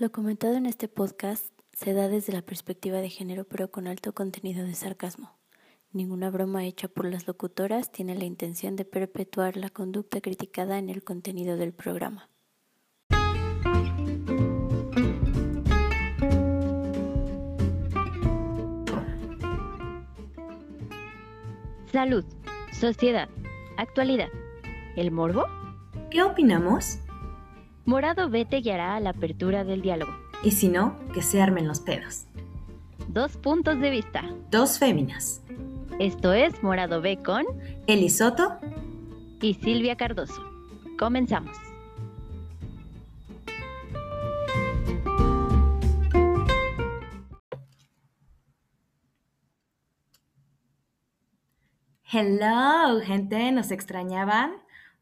Lo comentado en este podcast se da desde la perspectiva de género pero con alto contenido de sarcasmo. Ninguna broma hecha por las locutoras tiene la intención de perpetuar la conducta criticada en el contenido del programa. Salud, sociedad, actualidad. ¿El morbo? ¿Qué opinamos? Morado B te guiará a la apertura del diálogo. Y si no, que se armen los pedos. Dos puntos de vista. Dos féminas. Esto es Morado B con Eli Soto y Silvia Cardoso. Comenzamos. Hello, gente, ¿nos extrañaban?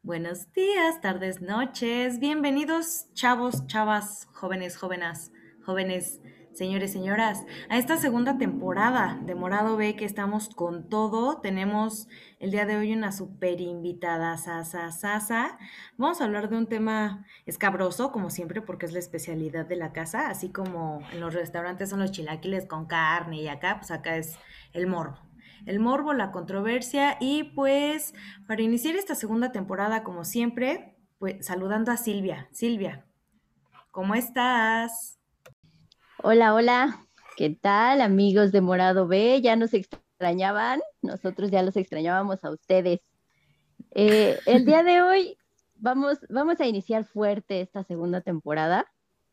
Buenos días, tardes, noches. Bienvenidos, chavos, chavas, jóvenes, jóvenes, jóvenes, señores, señoras, a esta segunda temporada de Morado B que estamos con todo. Tenemos el día de hoy una super invitada, Sasa Sasa. Vamos a hablar de un tema escabroso, como siempre, porque es la especialidad de la casa, así como en los restaurantes son los chilaquiles con carne y acá, pues acá es el morbo el morbo, la controversia y pues para iniciar esta segunda temporada como siempre, pues saludando a Silvia. Silvia, ¿cómo estás? Hola, hola. ¿Qué tal amigos de Morado B? ¿Ya nos extrañaban? Nosotros ya los extrañábamos a ustedes. Eh, el día de hoy vamos, vamos a iniciar fuerte esta segunda temporada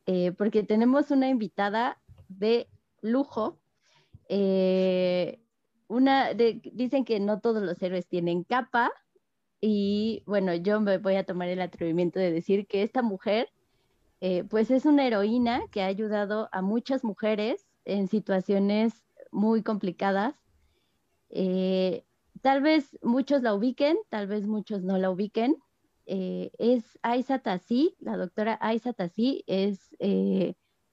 eh, porque tenemos una invitada de lujo. Eh, una dicen que no todos los héroes tienen capa y bueno, yo me voy a tomar el atrevimiento de decir que esta mujer eh, pues es una heroína que ha ayudado a muchas mujeres en situaciones muy complicadas. Eh, tal vez muchos la ubiquen, tal vez muchos no la ubiquen. Eh, es Aisa Tassi, la doctora Aisa Tassi es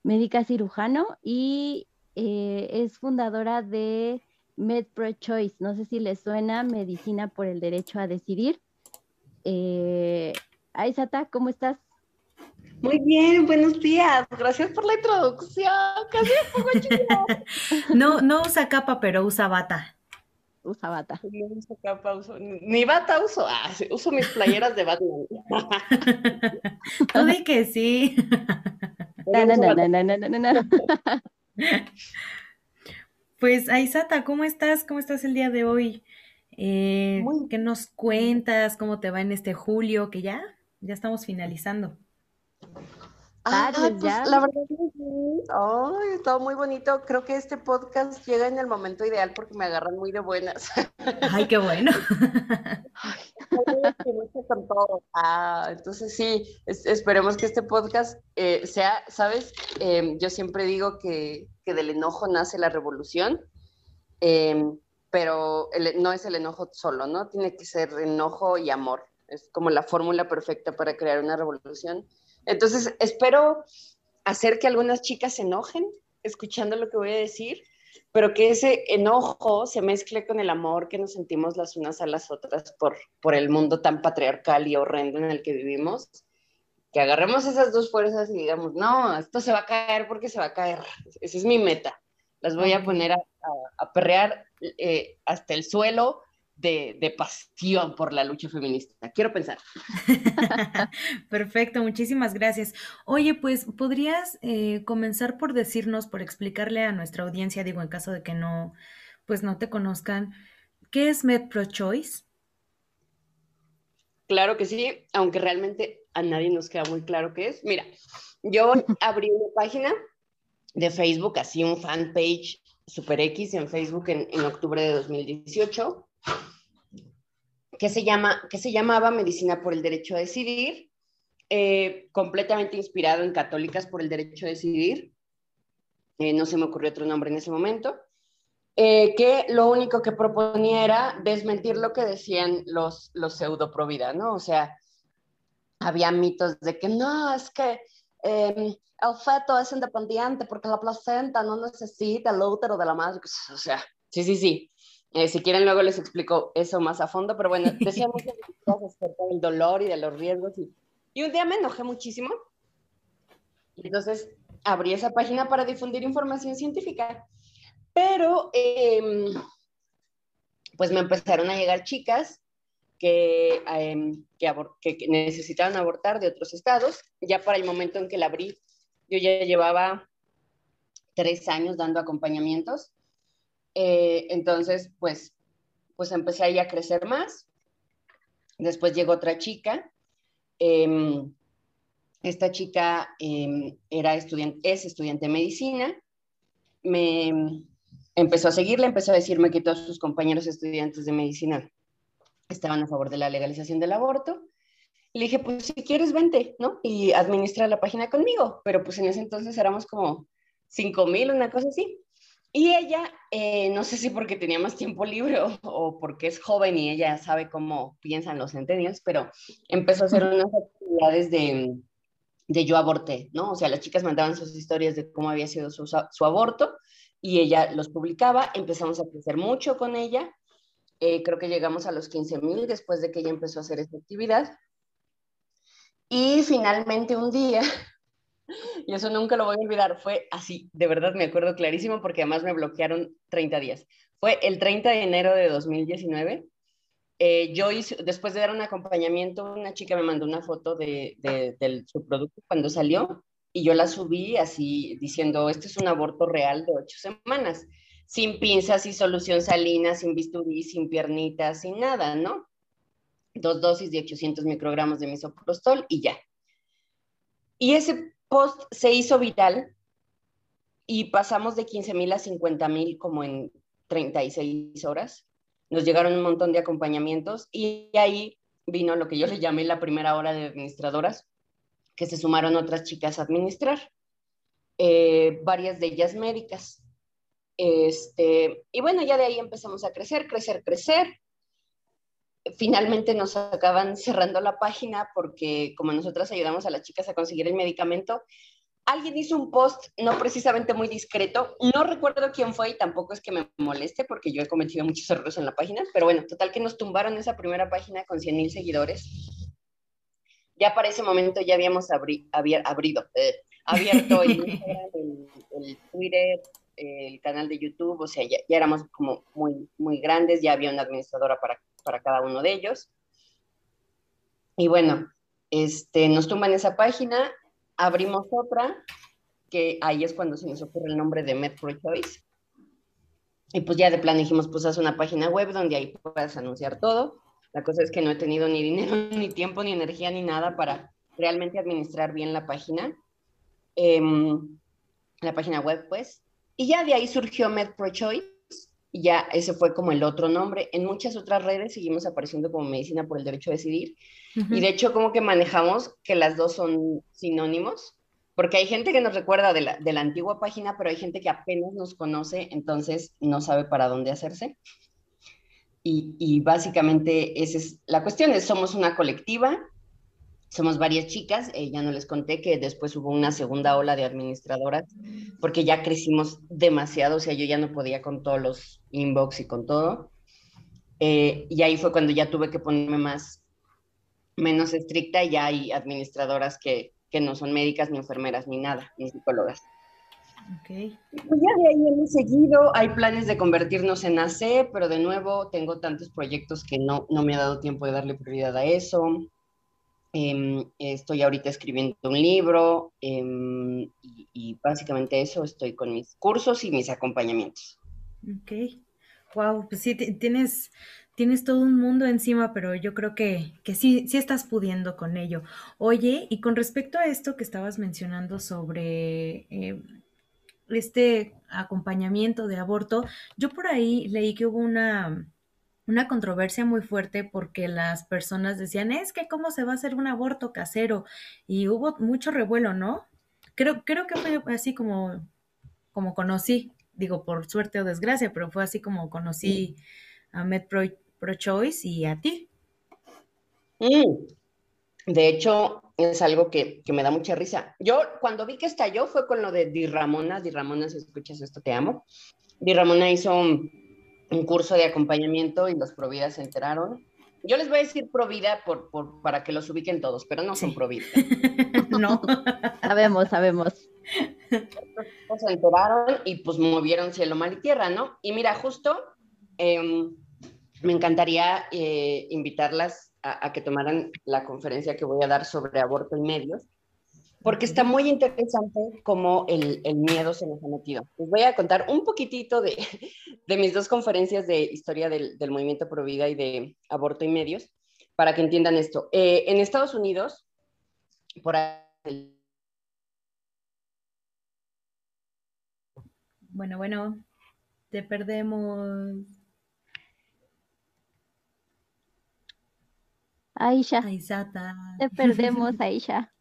médica cirujano y es fundadora de MedPro Choice, no sé si les suena, Medicina por el Derecho a Decidir. Eh, Aizata, ¿cómo estás? Muy bien, buenos días. Gracias por la introducción. Casi un. No, no usa capa, pero usa bata. Usa bata. No uso capa, uso, ni bata uso. Ah, uso mis playeras de Batman. Tú di que sí. No, no, no, no, no, no, no. Pues Aisata, ¿cómo estás? ¿Cómo estás el día de hoy? Eh, ¿Qué nos cuentas? ¿Cómo te va en este julio? Que ya, ya estamos finalizando. Ah, pues la verdad es que sí. Ay, todo muy bonito. Creo que este podcast llega en el momento ideal porque me agarran muy de buenas. Ay, qué bueno. con todo. Ah, entonces sí, esperemos que este podcast eh, sea, ¿sabes? Em, yo siempre digo que que del enojo nace la revolución, em, pero no es el enojo solo, ¿no? Tiene que ser enojo y amor. Es como la fórmula perfecta para crear una revolución. Entonces, espero hacer que algunas chicas se enojen escuchando lo que voy a decir, pero que ese enojo se mezcle con el amor que nos sentimos las unas a las otras por, por el mundo tan patriarcal y horrendo en el que vivimos que agarremos esas dos fuerzas y digamos, no, esto se va a caer porque se va a caer. Esa es mi meta. Las voy a poner a, perrear eh, hasta el suelo de, pasión por la lucha feminista. Quiero pensar. Perfecto, muchísimas gracias. Oye, pues, ¿podrías eh, comenzar por decirnos, por explicarle a nuestra audiencia, digo, en caso de que no, pues no te conozcan, ¿qué es MedPro Choice? Claro que sí, aunque realmente a nadie nos queda muy claro qué es. Mira, yo abrí una página de Facebook, así un fanpage Super X en Facebook en, octubre de 2018, que se, llama, que se llamaba Medicina por el Derecho a Decidir, eh, completamente inspirado en Católicas por el Derecho a Decidir. Eh, no se me ocurrió otro nombre en ese momento. Eh, que lo único que proponía era desmentir lo que decían los, los pseudo pro vida, ¿no? O sea, había mitos de que no, es que em, el feto es independiente porque la placenta no necesita el útero de la madre. O sea, sí, sí, sí. Eh, si quieren, luego les explico eso más a fondo, pero bueno, decía muchas cosas acerca del dolor y de los riesgos. Y, y un día me enojé muchísimo. Entonces abrí esa página para difundir información científica. Pero, em, pues me empezaron a llegar chicas em, que, que, necesitaban abortar de otros estados. Ya para el momento en que la abrí, yo ya llevaba tres años dando acompañamientos. Eh, entonces, pues, pues empecé ahí a crecer más. Después llegó otra chica. Em, esta chica era estudiante, es estudiante de medicina. Me, empezó a seguirle, empezó a decirme que todos sus compañeros estudiantes de medicina estaban a favor de la legalización del aborto. Le dije, pues si quieres, vente, ¿no? Y administra la página conmigo. Pero pues en ese entonces éramos como 5 mil, una cosa así. Y ella, eh, no sé si porque tenía más tiempo libre o, porque es joven y ella sabe cómo piensan los centennials, pero empezó a hacer unas actividades de, de yo aborté, ¿no? O sea, las chicas mandaban sus historias de cómo había sido su, su aborto y ella los publicaba, empezamos a crecer mucho con ella, eh, creo que llegamos a los 15 mil después de que ella empezó a hacer esta actividad. Y finalmente un día, y eso nunca lo voy a olvidar, fue así, de verdad me acuerdo clarísimo porque además me bloquearon 30 días. Fue el 30 de enero de 2019. Eh, yo hice, después de dar un acompañamiento, una chica me mandó una foto de, de su producto cuando salió y yo la subí así diciendo, este es un aborto real de ocho semanas, sin pinzas, sin solución salina, sin bisturí, sin piernitas, sin nada, ¿no? Dos dosis de 800 microgramos de misoprostol y ya. Y ese post se hizo viral y pasamos de 15 mil a 50 mil como en 36 horas. Nos llegaron un montón de acompañamientos y ahí vino lo que yo le llamé la primera hora de administradoras, que se sumaron otras chicas a administrar, eh, varias de ellas médicas. Este, y bueno, ya de ahí empezamos a crecer, crecer, crecer. Finalmente nos acaban cerrando la página porque como nosotras ayudamos a las chicas a conseguir el medicamento, alguien hizo un post no precisamente muy discreto. No recuerdo quién fue y tampoco es que me moleste porque yo he cometido muchos errores en la página, pero bueno, total que nos tumbaron esa primera página con 100 mil seguidores ya para ese momento ya habíamos abri abrido, eh, abierto el el, Twitter, el canal de YouTube, o sea, ya, éramos como muy, muy grandes, ya había una administradora para, para cada uno de ellos. Y bueno, este, nos tumban esa página, abrimos otra, que ahí es cuando se nos ocurre el nombre de Metro Choice. Y pues ya de plan dijimos, pues haz una página web donde ahí puedas anunciar todo. La cosa es que no he tenido ni dinero, ni tiempo, ni energía, ni nada para realmente administrar bien la página, em, la página web, pues. Y ya de ahí surgió MedProChoice, y ya ese fue como el otro nombre. En muchas otras redes seguimos apareciendo como Medicina por el Derecho a Decidir. Y de hecho, como que manejamos que las dos son sinónimos, porque hay gente que nos recuerda de la, de la antigua página, pero hay gente que apenas nos conoce, entonces no sabe para dónde hacerse. Y, básicamente esa es la cuestión, somos una colectiva, somos varias chicas, eh, ya no les conté que después hubo una segunda ola de administradoras, porque ya crecimos demasiado, o sea, yo ya no podía con todos los inbox y con todo. Eh, y ahí fue cuando ya tuve que ponerme más, menos estricta, y ya hay administradoras que, que no son médicas, ni enfermeras, ni nada, ni psicólogas. Okay. Pues ya de ahí hemos seguido, hay planes de convertirnos en AC, pero de nuevo tengo tantos proyectos que no, no me ha dado tiempo de darle prioridad a eso. Em, estoy ahorita escribiendo un libro em, y, básicamente eso, estoy con mis cursos y mis acompañamientos. Ok, wow, pues sí, tienes, tienes todo un mundo encima, pero yo creo que, que sí, sí estás pudiendo con ello. Oye, y con respecto a esto que estabas mencionando sobre... Eh, este acompañamiento de aborto, yo por ahí leí que hubo una, una controversia muy fuerte porque las personas decían, es que cómo se va a hacer un aborto casero y hubo mucho revuelo, ¿no? Creo, creo que fue así como, como conocí, digo por suerte o desgracia, pero fue así como conocí a Med Pro, Choice y a ti. Mm. De hecho, es algo que, me da mucha risa. Yo cuando vi que estalló fue con lo de Di Ramona. Di Ramona, si escuchas esto, te amo. Di Ramona hizo un, curso de acompañamiento y los Provida se enteraron. Yo les voy a decir Provida por, por, para que los ubiquen todos, pero no son Provida. no. sabemos, sabemos. se enteraron y pues movieron cielo, mal y tierra, ¿no? Y mira, justo em, me encantaría eh, invitarlas a, a, que tomaran la conferencia que voy a dar sobre aborto en medios, porque está muy interesante cómo el, el, miedo se nos ha metido. Les voy a contar un poquitito de, de mis dos conferencias de historia del, del, movimiento pro vida y de aborto y medios, para que entiendan esto. Eh, en Estados Unidos, por ahí... Bueno, bueno, te perdemos. Aisha. Aisata. Te perdemos, Aisha.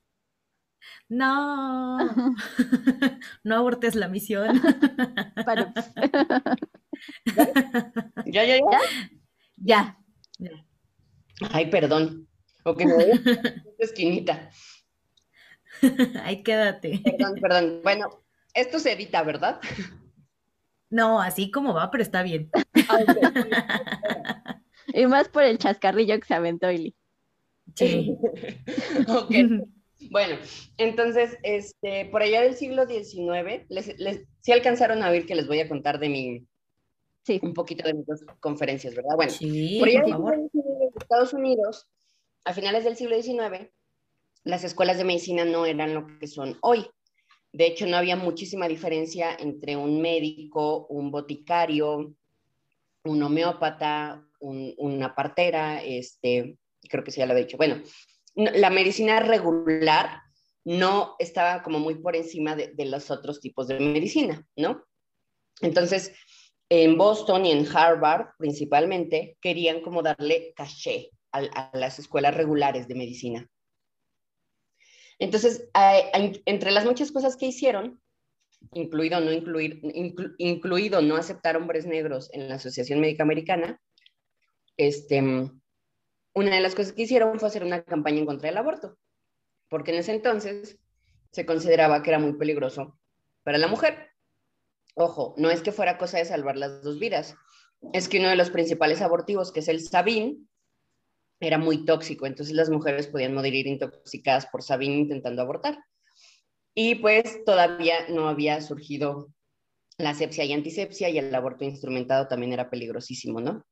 No, no abortes la misión. Para... ¿Ya? ¿Ya, ya, ya? Ya. Ay, perdón. Ok, me voy a esquinita. Ahí quédate. Perdón, perdón. Bueno, esto se edita, ¿verdad? No, así como va, pero está bien. y más por el chascarrillo que se aventó Ili. Sí. ok. Bueno, entonces, este, por allá del siglo XIX, les, les, sí alcanzaron a oír que les voy a contar de mi, sí. un poquito de mis dos conferencias, ¿verdad? Bueno, sí, por allá por favor. en Estados Unidos, a finales del siglo XIX, las escuelas de medicina no eran lo que son hoy. De hecho, no había muchísima diferencia entre un médico, un boticario, un homeópata, un, una partera, este, creo que sí ya lo había dicho. Bueno, la medicina regular no estaba como muy por encima de, los otros tipos de medicina, ¿no? Entonces, en Boston y en Harvard principalmente querían como darle caché a, a las escuelas regulares de medicina. Entonces, eh, entre las muchas cosas que hicieron, incluido no, incluir, inclu, incluido no aceptar hombres negros en la Asociación Médica Americana, este, una de las cosas que hicieron fue hacer una campaña en contra del aborto, porque en ese entonces se consideraba que era muy peligroso para la mujer. Ojo, no es que fuera cosa de salvar las dos vidas, es que uno de los principales abortivos, que es el Sabin, era muy tóxico, entonces las mujeres podían morir intoxicadas por Sabin intentando abortar. Y pues todavía no había surgido la sepsia y antisepsia y el aborto instrumentado también era peligrosísimo, ¿no?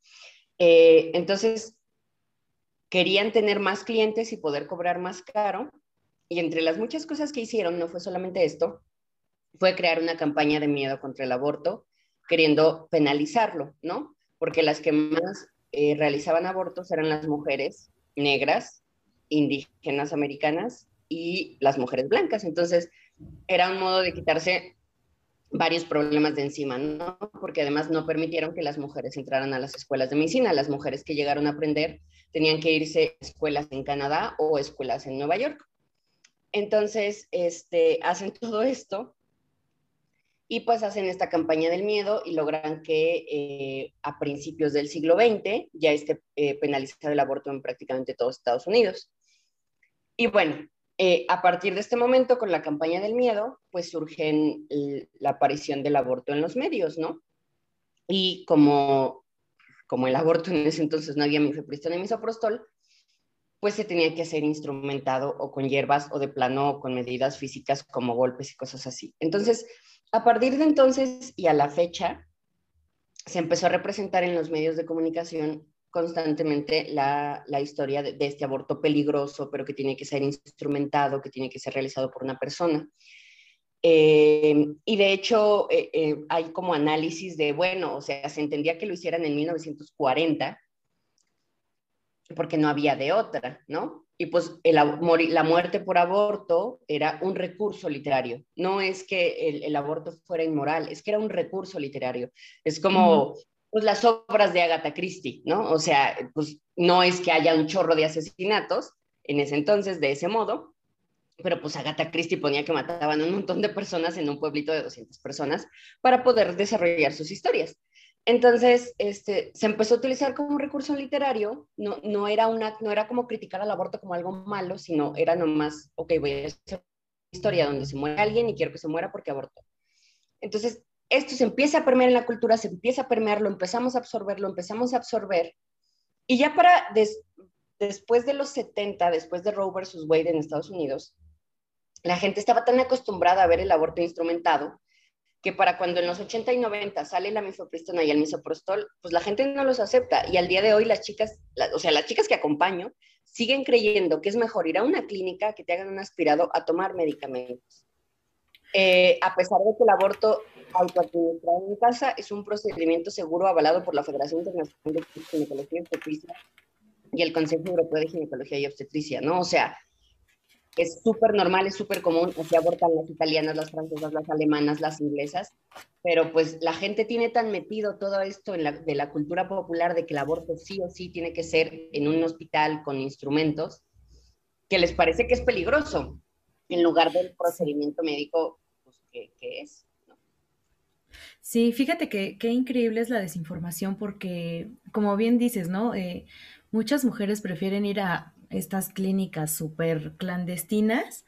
Eh, entonces, querían tener más clientes y poder cobrar más caro. Y entre las muchas cosas que hicieron, no fue solamente esto, fue crear una campaña de miedo contra el aborto, queriendo penalizarlo, ¿no? Porque las que más eh, realizaban abortos eran las mujeres negras, indígenas americanas y las mujeres blancas. Entonces, era un modo de quitarse varios problemas de encima, ¿no? Porque además no permitieron que las mujeres entraran a las escuelas de medicina. Las mujeres que llegaron a aprender tenían que irse a escuelas en Canadá o escuelas en Nueva York. Entonces, este, hacen todo esto y pues hacen esta campaña del miedo y logran que eh, a principios del siglo XX ya esté eh, penalizado el aborto en prácticamente todos Estados Unidos. Y bueno, eh, a partir de este momento, con la campaña del miedo, pues surge la aparición del aborto en los medios, ¿no? Y como, como el aborto en ese entonces no había mifepristón ni misoprostol, pues se tenía que hacer instrumentado o con hierbas o de plano o con medidas físicas como golpes y cosas así. Entonces, a partir de entonces y a la fecha, se empezó a representar en los medios de comunicación constantemente la, la historia de, este aborto peligroso, pero que tiene que ser instrumentado, que tiene que ser realizado por una persona. Eh, y de hecho, eh, eh, hay como análisis de, bueno, o sea, se entendía que lo hicieran en 1940, porque no había de otra, ¿no? Y pues el, la muerte por aborto era un recurso literario. No es que el, el, aborto fuera inmoral, es que era un recurso literario. Es como, pues las obras de Agatha Christie, ¿no? O sea, pues no es que haya un chorro de asesinatos en ese entonces de ese modo, pero pues Agatha Christie ponía que mataban un montón de personas en un pueblito de 200 personas para poder desarrollar sus historias. Entonces, este, se empezó a utilizar como un recurso literario, no, no, era una, no era como criticar al aborto como algo malo, sino era nomás, ok, voy a hacer una historia donde se muere alguien y quiero que se muera porque abortó. Entonces, esto se empieza a permear en la cultura, se empieza a permear, lo empezamos a absorber, lo empezamos a absorber. Y ya para des, después de los 70, después de Roe versus Wade en Estados Unidos, la gente estaba tan acostumbrada a ver el aborto instrumentado que para cuando en los 80 y 90 sale la misoprostol y el misoprostol, pues la gente no los acepta. Y al día de hoy las chicas, o sea, las chicas que acompaño, siguen creyendo que es mejor ir a una clínica que te hagan un aspirado a tomar medicamentos. Eh, a pesar de que el aborto autoadministrado en casa es un procedimiento seguro avalado por la Federación Internacional de Ginecología y Obstetricia y el Consejo Europeo de Ginecología y Obstetricia, ¿no? O sea, es súper normal, es súper común, así abortan las italianas, las francesas, las alemanas, las inglesas, pero pues la gente tiene tan metido todo esto de la cultura popular de que el aborto sí o sí tiene que ser en un hospital con instrumentos, que les parece que es peligroso, en lugar del procedimiento médico pues, que, es. Sí, fíjate que qué increíble es la desinformación porque, como bien dices, ¿no? Eh, muchas mujeres prefieren ir a estas clínicas súper clandestinas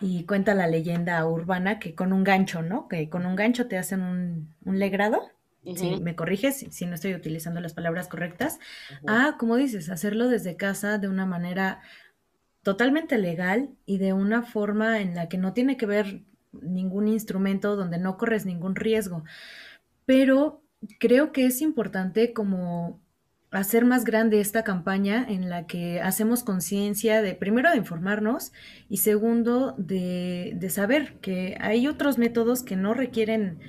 y cuenta la leyenda urbana que con un gancho, ¿no? Que con un gancho te hacen un, un legrado. Si me corriges, si, no estoy utilizando las palabras correctas. Ah, como dices, hacerlo desde casa de una manera totalmente legal y de una forma en la que no tiene que ver ningún instrumento, donde no corres ningún riesgo. Pero creo que es importante como hacer más grande esta campaña en la que hacemos conciencia de, primero, de informarnos y segundo, de, saber que hay otros métodos que no requieren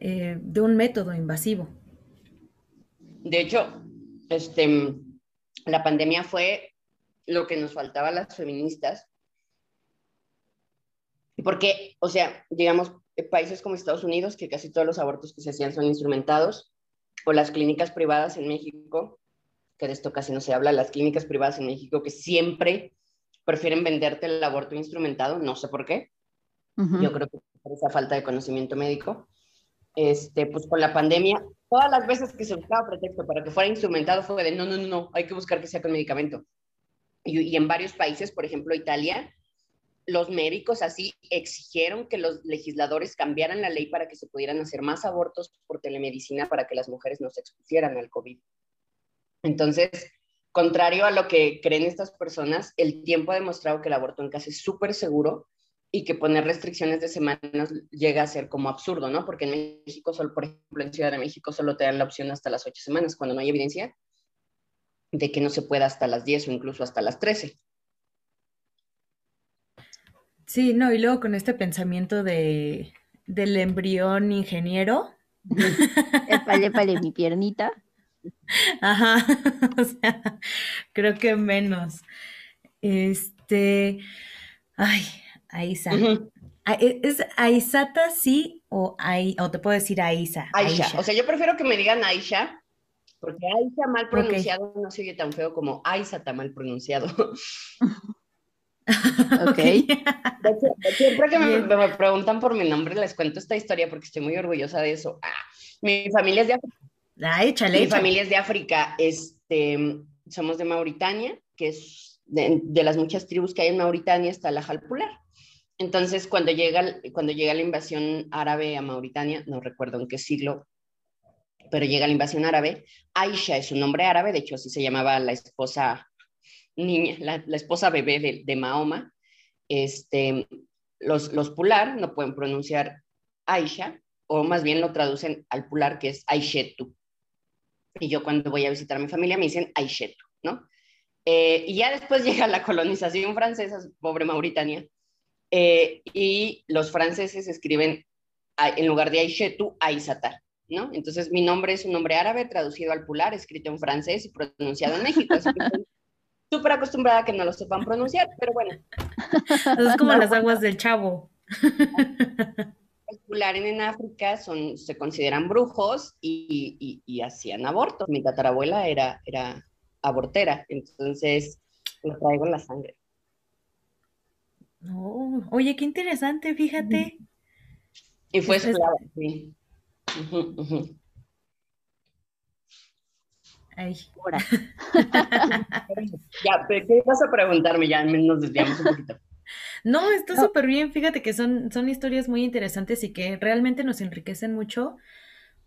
eh, de un método invasivo. De hecho, este, la pandemia fue lo que nos faltaba a las feministas, porque, o sea, digamos, países como Estados Unidos, que casi todos los abortos que se hacían son instrumentados, o las clínicas privadas en México, que de esto casi no se habla, las clínicas privadas en México que siempre prefieren venderte el aborto instrumentado, no sé por qué. Yo creo que por esa falta de conocimiento médico. Este, pues con la pandemia, todas las veces que se buscaba pretexto para que fuera instrumentado fue de no, no, no, no, hay que buscar que sea con medicamento. Y, y en varios países, por ejemplo Italia, los médicos así exigieron que los legisladores cambiaran la ley para que se pudieran hacer más abortos por telemedicina para que las mujeres no se expusieran al COVID. Entonces, contrario a lo que creen estas personas, el tiempo ha demostrado que el aborto en casa es súper seguro y que poner restricciones de semanas llega a ser como absurdo, ¿no? Porque en México, solo, por ejemplo, en Ciudad de México solo te dan la opción hasta las ocho semanas, cuando no hay evidencia de que no se pueda hasta las 10 o incluso hasta las 13. Sí, no, y luego con este pensamiento de, del embrión ingeniero. Épale, épale, mi piernita. Ajá, o sea, creo que menos. Este, ay, Aisa. E, ¿Es Aisata sí o, o te puedo decir Aisa? Aisha. O sea, yo prefiero que me digan Aisha, porque Aisha mal pronunciado no se oye tan feo como Aisata mal pronunciado. ok. Siempre que me, me, preguntan por mi nombre, les cuento esta historia porque estoy muy orgullosa de eso. Ah, mi familia es de Ah, échale, Mi familia es de África, este, somos de Mauritania, que es de, las muchas tribus que hay en Mauritania, está la Jalpular. Entonces, cuando llega, cuando llega la invasión árabe a Mauritania, no recuerdo en qué siglo, pero llega la invasión árabe, Aisha es un nombre árabe, de hecho así se llamaba la esposa niña, la, esposa bebé de, de, Mahoma. Este, los, los Pular no pueden pronunciar Aisha, o más bien lo traducen al Pular, que es Aishetu. Y yo cuando voy a visitar a mi familia me dicen Aishetu, ¿no? Eh, y ya después llega la colonización francesa, pobre Mauritania, eh, y los franceses escriben en lugar de Aishetu, Aisatar, ¿no? Entonces mi nombre es un nombre árabe traducido al pular, escrito en francés y pronunciado en México. Súper acostumbrada a que no lo sepan pronunciar, pero bueno. Es como las aguas del chavo. en África son, se consideran brujos y, hacían abortos. Mi tatarabuela era, era abortera, entonces lo traigo en la sangre. oye, qué interesante, fíjate. Y fue esclava, sí. Ay. ya, pero ¿qué vas a preguntarme? Ya nos desviamos un poquito. No, está súper bien. Fíjate que son, son historias muy interesantes y que realmente nos enriquecen mucho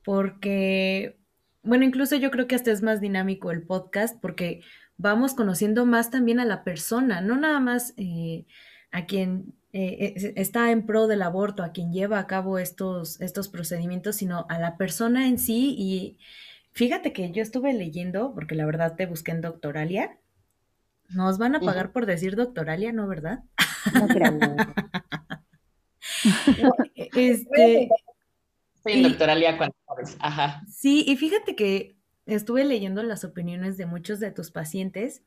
porque, bueno, incluso yo creo que hasta es más dinámico el podcast porque vamos conociendo más también a la persona, no nada más eh, a quien eh, está en pro del aborto, a quien lleva a cabo estos, estos procedimientos, sino a la persona en sí. Y fíjate que yo estuve leyendo, porque la verdad te busqué en Doctoralia. Nos van a pagar por decir Doctoralia, ¿no, verdad? No creo. este, Sí, en Doctoralia cuando sabes. Ajá. Sí, y fíjate que estuve leyendo las opiniones de muchos de tus pacientes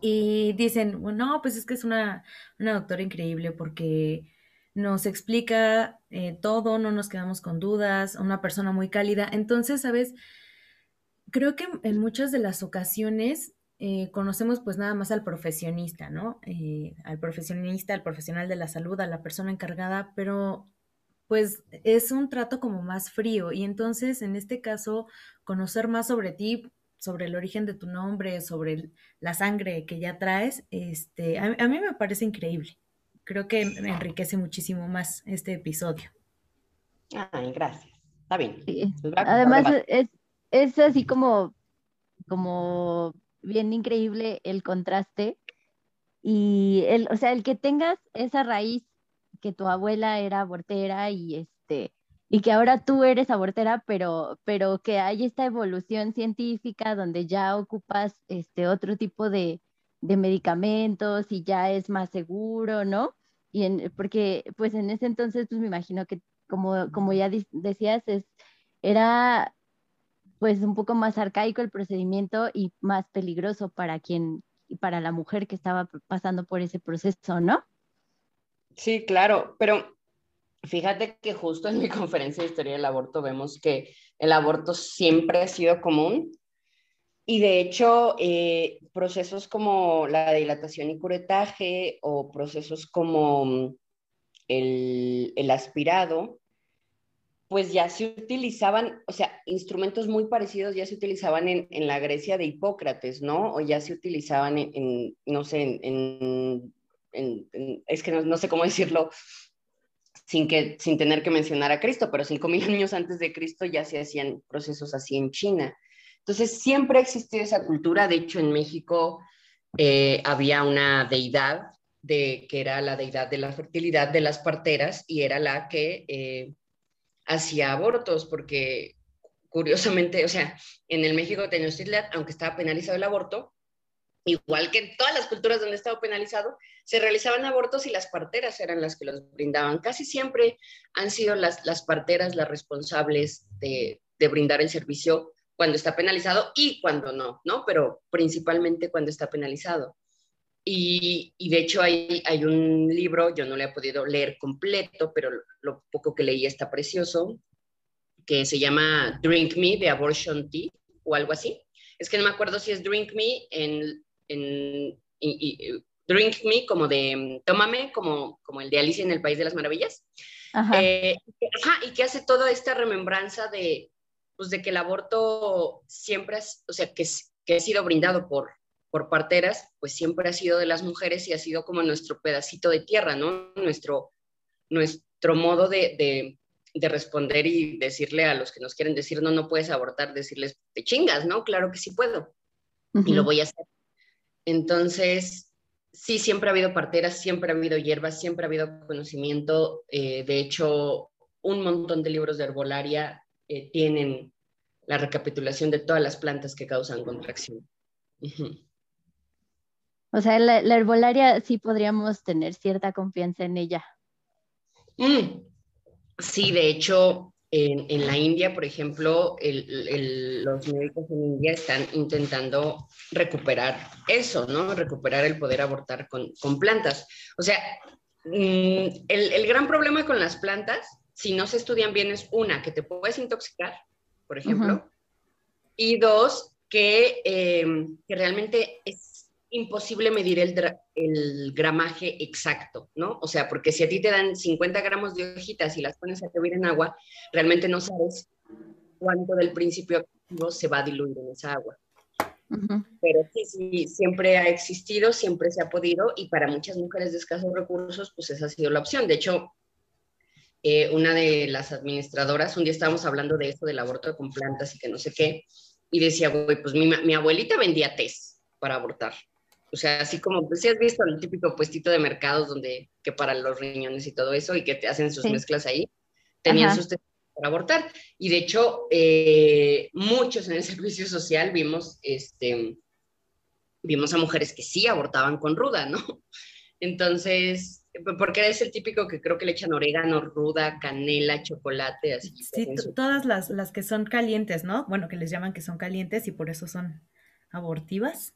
y dicen, no, pues es que es una, una doctora increíble porque nos explica eh, todo, no nos quedamos con dudas, una persona muy cálida. Entonces, ¿sabes? Creo que en muchas de las ocasiones eh, conocemos pues nada más al profesionista, ¿no? Eh, al profesionista, al profesional de la salud, a la persona encargada, pero pues es un trato como más frío y entonces en este caso conocer más sobre ti sobre el origen de tu nombre, sobre la sangre que ya traes, este, a, mí me parece increíble. Creo que me enriquece muchísimo más este episodio. Ay, gracias. Está bien. Pues Además, es, es así como, como bien increíble el contraste y el, o sea, el que tengas esa raíz que tu abuela era abortera y este y que ahora tú eres abortera, pero, pero que hay esta evolución científica donde ya ocupas este otro tipo de, medicamentos y ya es más seguro, ¿no? Y porque pues en ese entonces pues me imagino que como, como ya decías, es, era pues un poco más arcaico el procedimiento y más peligroso para quien, para la mujer que estaba pasando por ese proceso, ¿no? Sí, claro, pero Fíjate que justo en mi conferencia de historia del aborto vemos que el aborto siempre ha sido común y de hecho eh, procesos como la dilatación y curetaje o procesos como mm, el, aspirado, pues ya se utilizaban, o sea, instrumentos muy parecidos ya se utilizaban en, la Grecia de Hipócrates, ¿no? O ya se utilizaban en, no sé, en, es que no sé cómo decirlo, sin, que, sin tener que mencionar a Cristo, pero 5.000 años antes de Cristo ya se hacían procesos así en China. Entonces, siempre ha existido esa cultura. De hecho, en México eh, había una deidad de, que era la deidad de la fertilidad de las parteras y era la que eh, hacía abortos, porque curiosamente, o sea, en el México de Tenochtitlan, aunque estaba penalizado el aborto, igual que en todas las culturas donde estaba penalizado, se realizaban abortos y las parteras eran las que los brindaban. Casi siempre han sido las, las parteras las responsables de, de brindar el servicio cuando está penalizado y cuando no, ¿no? Pero principalmente cuando está penalizado. Y, y, de hecho hay, hay un libro, yo no le he podido leer completo, pero lo poco que leí está precioso, que se llama Drink Me de Abortion Tea o algo así. Es que no me acuerdo si es Drink Me en en Drink Me, como de Tómame, como, como el de Alicia en el País de las Maravillas. Eh, y que hace toda esta remembranza de, pues, de que el aborto siempre, o sea, que, que ha sido brindado por, por parteras, pues siempre ha sido de las mujeres y ha sido como nuestro pedacito de tierra, ¿no? Nuestro, nuestro modo de, de, de, responder y decirle a los que nos quieren decir, no, no puedes abortar, decirles, te chingas, ¿no? Claro que sí puedo. Y lo voy a hacer. Entonces, sí, siempre ha habido parteras, siempre ha habido hierbas, siempre ha habido conocimiento. Eh, de hecho, un montón de libros de herbolaria eh, tienen la recapitulación de todas las plantas que causan contracción. O sea, la, herbolaria sí podríamos tener cierta confianza en ella. Mm. Sí, de hecho, en, la India, por ejemplo, los médicos en India están intentando recuperar eso, ¿no? Recuperar el poder abortar con, plantas. O sea, mm, el, gran problema con las plantas, si no se estudian bien, es una, que te puedes intoxicar, por ejemplo, y dos, que, em, que realmente es imposible medir el, gramaje exacto, ¿no? O sea, porque si a ti te dan 50 gramos de hojitas y las pones a hervir en agua, realmente no sabes cuánto del principio activo se va a diluir en esa agua. Pero sí, sí, siempre ha existido, siempre se ha podido y para muchas mujeres de escasos recursos, pues esa ha sido la opción. De hecho, eh, una de las administradoras, un día estábamos hablando de esto del aborto con plantas y que no sé qué, y decía, güey, pues mi, mi abuelita vendía test para abortar. O sea, así como, pues si has visto el típico puestito de mercados donde, que para los riñones y todo eso, y que te hacen sus mezclas ahí, tenían sus para abortar. Y de hecho, eh, muchos en el servicio social vimos, este, vimos a mujeres que sí abortaban con ruda, ¿no? Entonces, porque es el típico que creo que le echan orégano, ruda, canela, chocolate, así. Sí, todas las, las que son calientes, ¿no? Bueno, que les llaman que son calientes y por eso son abortivas.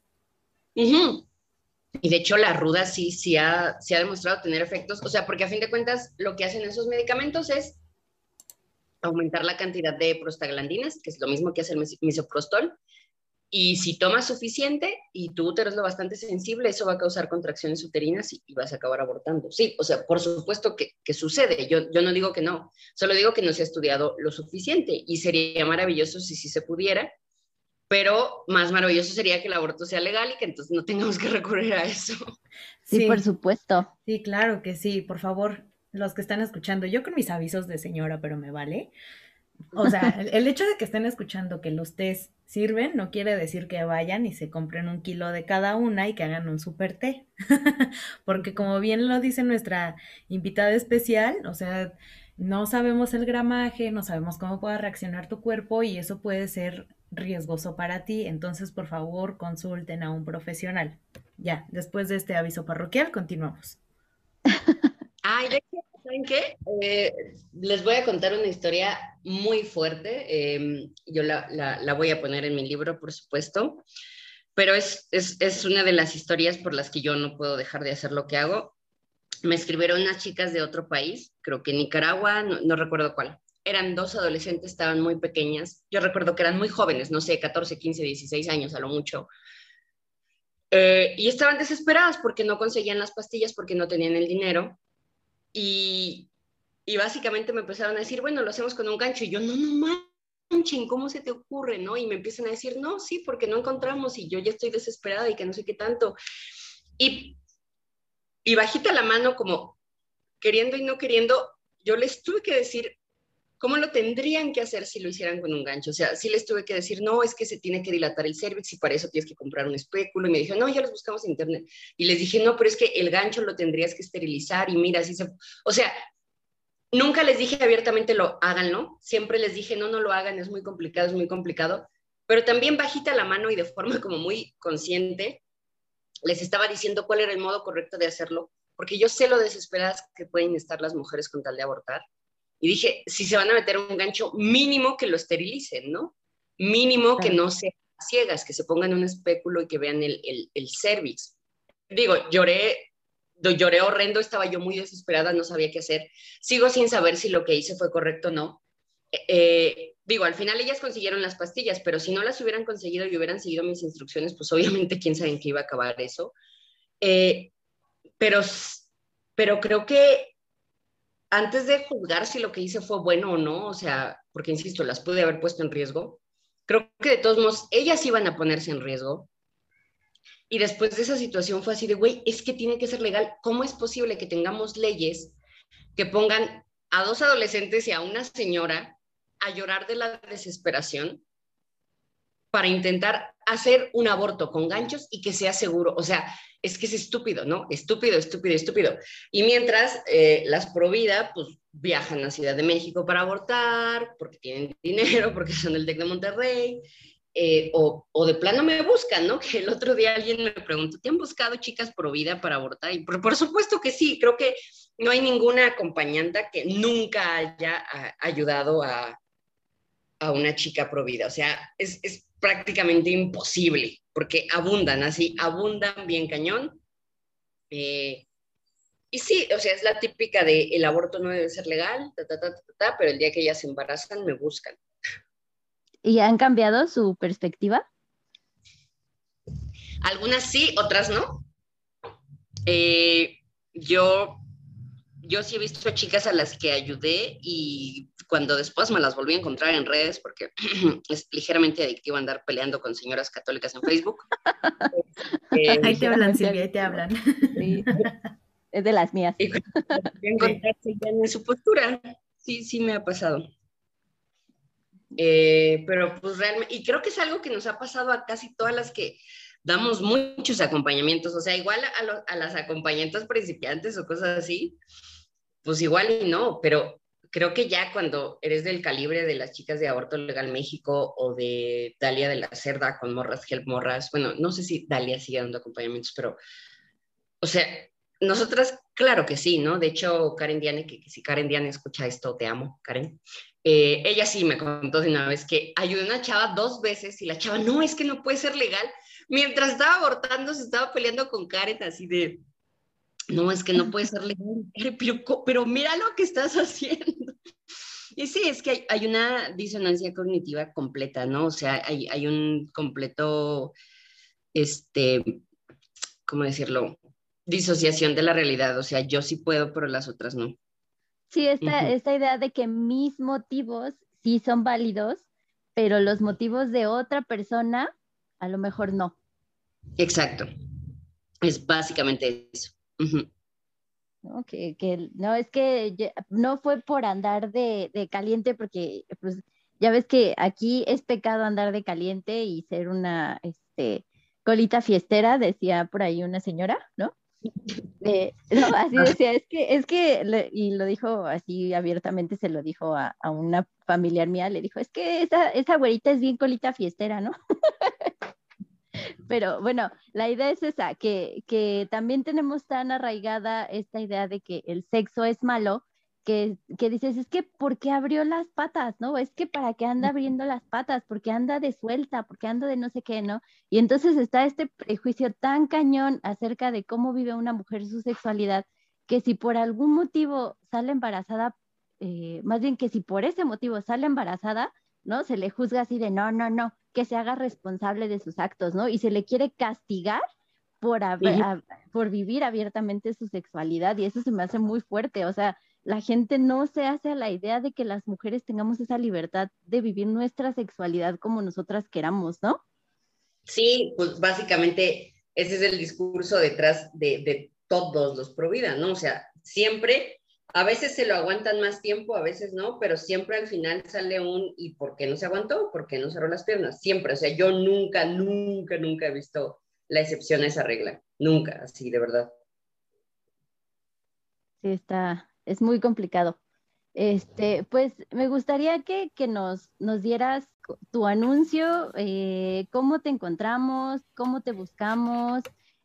Y de hecho la ruda sí, sí ha, ha demostrado tener efectos, o sea, porque a fin de cuentas lo que hacen esos medicamentos es aumentar la cantidad de prostaglandinas, que es lo mismo que hace el misoprostol, y si tomas suficiente y tu útero es lo bastante sensible, eso va a causar contracciones uterinas y, vas a acabar abortando. Sí, o sea, por supuesto que, que, sucede. Yo, yo no digo que no, solo digo que no se ha estudiado lo suficiente y sería maravilloso si sí se pudiera pero más maravilloso sería que el aborto sea legal y que entonces no tengamos que recurrir a eso. Sí, por supuesto. Sí, claro que sí, por favor, los que están escuchando, yo con mis avisos de señora, pero me vale. O sea, el, hecho de que estén escuchando que los test sirven no quiere decir que vayan y se compren un kilo de cada una y que hagan un super té. Porque como bien lo dice nuestra invitada especial, o sea, no sabemos el gramaje, no sabemos cómo pueda reaccionar tu cuerpo y eso puede ser riesgoso para ti, entonces por favor consulten a un profesional. Ya, después de este aviso parroquial, continuamos. Ay, ¿saben qué? Eh, les voy a contar una historia muy fuerte. Em, yo la, la, voy a poner en mi libro, por supuesto, pero es, es, es, una de las historias por las que yo no puedo dejar de hacer lo que hago. Me escribieron unas chicas de otro país, creo que Nicaragua, no recuerdo cuál eran dos adolescentes, estaban muy pequeñas. Yo recuerdo que eran muy jóvenes, no sé, 14, 15, 16 años a lo mucho. Eh, y estaban desesperadas porque no conseguían las pastillas, porque no tenían el dinero. Y, y básicamente me empezaron a decir, bueno, lo hacemos con un gancho. Y yo, no, no manchen, ¿cómo se te ocurre? ¿no? Y me empiezan a decir, no, sí, porque no encontramos y yo ya estoy desesperada y que no sé qué tanto. Y, y bajita la mano, como queriendo y no queriendo, yo les tuve que decir, ¿Cómo lo tendrían que hacer si lo hicieran con un gancho? O sea, sí les tuve que decir, no, es que se tiene que dilatar el cervix y para eso tienes que comprar un espéculo. Y me dijeron, no, ya los buscamos en internet. Y les dije, no, pero es que el gancho lo tendrías que esterilizar y mira, así se... O sea, nunca les dije abiertamente lo háganlo. Siempre les dije, no, no lo hagan, es muy complicado, es muy complicado. Pero también bajita la mano y de forma como muy consciente, les estaba diciendo cuál era el modo correcto de hacerlo, porque yo sé lo desesperadas que pueden estar las mujeres con tal de abortar y dije, si se van a meter un gancho, mínimo que lo esterilicen, ¿no? Mínimo que no sean ciegas, que se pongan un espéculo y que vean el, el, el cervix. Digo, lloré, lloré horrendo, estaba yo muy desesperada, no sabía qué hacer. Sigo sin saber si lo que hice fue correcto o no. Eh, eh, digo, al final ellas consiguieron las pastillas, pero si no las hubieran conseguido y hubieran seguido mis instrucciones, pues obviamente quién sabe en qué iba a acabar eso. Eh, pero, pero creo que antes de juzgar si lo que hice fue bueno o no, o sea, porque insisto, las pude haber puesto en riesgo, creo que de todos modos ellas iban a ponerse en riesgo. Y después de esa situación fue así de, güey, es que tiene que ser legal. ¿Cómo es posible que tengamos leyes que pongan a dos adolescentes y a una señora a llorar de la desesperación para intentar hacer un aborto con ganchos y que sea seguro? O sea, es que es estúpido, ¿no? Estúpido, estúpido, estúpido. Y mientras eh, las Provida, pues viajan a Ciudad de México para abortar, porque tienen dinero, porque son del TEC de Monterrey, eh, o, de plano me buscan, ¿no? Que el otro día alguien me preguntó, ¿te han buscado chicas Provida para abortar? Y por, supuesto que sí, creo que no hay ninguna acompañante que nunca haya ayudado a, una chica Provida. O sea, es prácticamente imposible porque abundan así, abundan bien cañón. Eh, y sí, o sea, es la típica de el aborto no debe ser legal, pero el día que ellas se embarazan me buscan. ¿Y han cambiado su perspectiva? Algunas sí, otras no. Eh, yo, yo sí he visto chicas a las que ayudé y cuando después me las volví a encontrar en redes, porque es ligeramente adictivo andar peleando con señoras católicas en Facebook. ahí te hablan, Silvia, ahí te hablan. Es de las mías. Y encontrarse ya en su postura. Sí, sí me ha pasado. Eh, pero pues realmente, y creo que es algo que nos ha pasado a casi todas las que, damos muchos acompañamientos, o sea, igual a, las acompañantes principiantes o cosas así, pues igual y no, pero creo que ya cuando eres del calibre de las chicas de Aborto Legal México o de Dalia de la Cerda con Morras Help Morras, bueno, no sé si Dalia sigue dando acompañamientos, pero, o sea, nosotras, claro que sí, ¿no? De hecho, Karen Diane, que, si Karen Diane escucha esto, te amo, Karen. Eh, ella sí me contó de una vez que ayudó a una chava dos veces y la chava, no, es que no puede ser legal. Mientras estaba abortando, se estaba peleando con Karen así de, no, es que no puede ser legal, pero, pero mira lo que estás haciendo. Y sí, es que hay, una disonancia cognitiva completa, ¿no? O sea, hay, hay un completo, este, ¿cómo decirlo? disociación de la realidad, o sea, yo sí puedo, pero las otras no. Sí, esta, esta idea de que mis motivos sí son válidos, pero los motivos de otra persona a lo mejor no. Exacto. Es básicamente eso. ¿No? Que, no, es que no fue por andar de, de, caliente, porque pues ya ves que aquí es pecado andar de caliente y ser una este, colita fiestera, decía por ahí una señora, ¿no? Eh, no, así decía, es que, es que, y lo dijo así abiertamente, se lo dijo a, una familiar mía, le dijo, es que esa, esa güerita es bien colita fiestera, ¿no? Pero bueno, la idea es esa, que, que también tenemos tan arraigada esta idea de que el sexo es malo, que, dices, es que ¿por qué abrió las patas? ¿No? Es que ¿para qué anda abriendo las patas? ¿Por qué anda de suelta? ¿Por qué anda de no sé qué? ¿No? Y entonces está este prejuicio tan cañón acerca de cómo vive una mujer su sexualidad, que si por algún motivo sale embarazada, eh, más bien que si por ese motivo sale embarazada, ¿no? Se le juzga así de no, no, no, que se haga responsable de sus actos, ¿no? Y se le quiere castigar por, por vivir abiertamente su sexualidad y eso se me hace muy fuerte, o sea, la gente no se hace a la idea de que las mujeres tengamos esa libertad de vivir nuestra sexualidad como nosotras queramos, ¿no? Sí, pues básicamente ese es el discurso detrás de, todos los pro vida, ¿no? O sea, siempre, a veces se lo aguantan más tiempo, a veces no, pero siempre al final sale un ¿y por qué no se aguantó? ¿Por qué no cerró las piernas? Siempre, o sea, yo nunca, nunca, nunca he visto la excepción a esa regla, nunca, así de verdad. Sí, está, es muy complicado. Este, pues me gustaría que, nos, nos dieras tu anuncio, eh, cómo te encontramos, cómo te buscamos,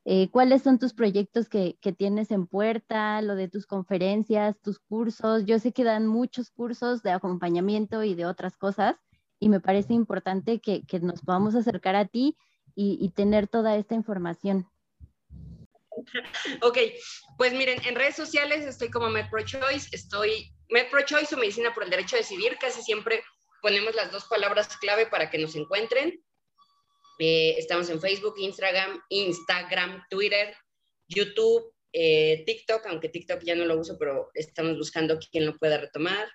eh, cuáles son tus proyectos que, tienes en puerta, lo de tus conferencias, tus cursos. Yo sé que dan muchos cursos de acompañamiento y de otras cosas y me parece importante que, nos podamos acercar a ti y tener toda esta información. ok, pues miren, en redes sociales estoy como MedProChoice, estoy MedProChoice o Medicina por el Derecho a Decidir, casi siempre ponemos las dos palabras clave para que nos encuentren. Eh, estamos en Facebook, Instagram, Instagram, Twitter, YouTube, eh, TikTok, aunque TikTok ya no lo uso, pero estamos buscando quien lo pueda retomar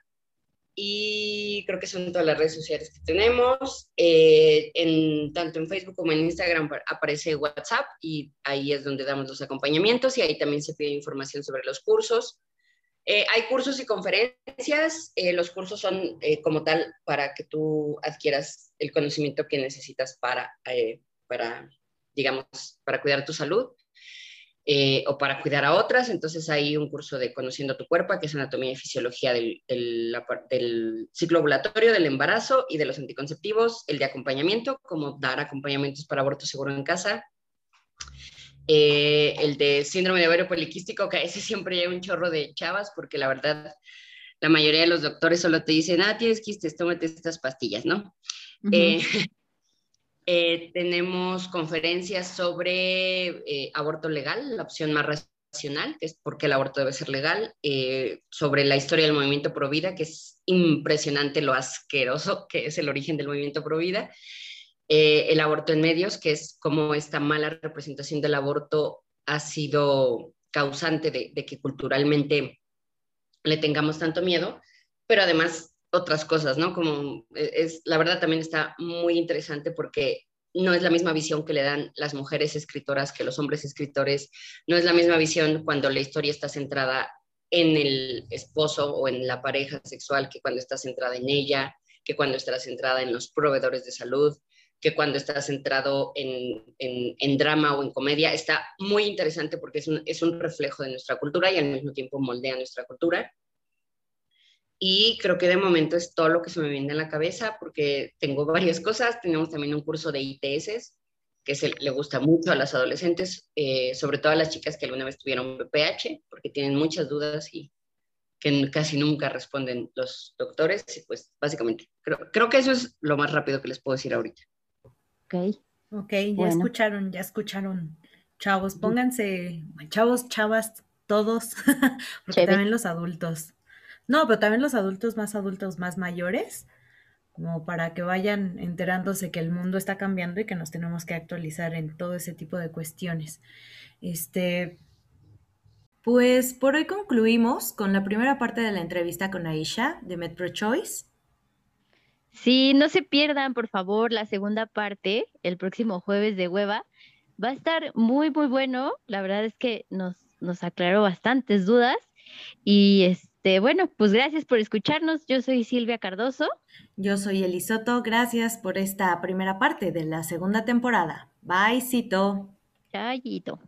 y creo que son todas las redes sociales que tenemos. Eh, en, tanto en Facebook como en Instagram aparece WhatsApp y ahí es donde damos los acompañamientos y ahí también se pide información sobre los cursos. Eh, hay cursos y conferencias. Eh, los cursos son como tal para que tú adquieras el conocimiento que necesitas para, para, digamos, para cuidar tu salud. Eh, o para cuidar a otras. Entonces hay un curso de Conociendo tu cuerpo, que es anatomía y fisiología del, del, ciclo ovulatorio, del embarazo y de los anticonceptivos, el de acompañamiento, como dar acompañamientos para aborto seguro en casa. Eh, el de síndrome de ovario poliquístico, que a ese siempre hay un chorro de chavas, porque la verdad, la mayoría de los doctores solo te dicen, ah, tienes quistes, tómate estas pastillas, ¿no? Eh, tenemos conferencias sobre eh, aborto legal, la opción más racional, que es por qué el aborto debe ser legal, eh, sobre la historia del movimiento pro vida, que es impresionante lo asqueroso que es el origen del movimiento pro vida, el aborto en medios, que es cómo esta mala representación del aborto ha sido causante de, de que culturalmente le tengamos tanto miedo, pero además otras cosas, ¿no? Como e, es, la verdad también está muy interesante porque no es la misma visión que le dan las mujeres escritoras que los hombres escritores, no es la misma visión cuando la historia está centrada en el esposo o en la pareja sexual que cuando está centrada en ella, que cuando está centrada en los proveedores de salud. Que cuando está centrado en, en, drama o en comedia. Está muy interesante porque es un, es un reflejo de nuestra cultura y al mismo tiempo moldea nuestra cultura. Y creo que de momento es todo lo que se me viene a la cabeza porque tengo varias cosas. Tenemos también un curso de ITS que se, le gusta mucho a las adolescentes, eh, sobre todo a las chicas que alguna vez tuvieron VPH, porque tienen muchas dudas y que casi nunca responden los doctores. Y pues básicamente, creo, creo que eso es lo más rápido que les puedo decir ahorita. Ok. Ok, ya escucharon, ya escucharon. Chavos, pónganse, chavos, chavas, todos, porque también los adultos. No, pero también los adultos más adultos, más mayores, como para que vayan enterándose que el mundo está cambiando y que nos tenemos que actualizar en todo ese tipo de cuestiones. Este, pues por hoy concluimos con la primera parte de la entrevista con Aisha de Metro Choice. Sí, no se pierdan, por favor, la segunda parte el próximo jueves de Hueva. Va a estar muy, muy bueno. La verdad es que nos, nos aclaró bastantes dudas. Y este, bueno, pues gracias por escucharnos. Yo soy Silvia Cardoso. Yo soy Elisoto. Gracias por esta primera parte de la segunda temporada. Bye, Cito. Chayito.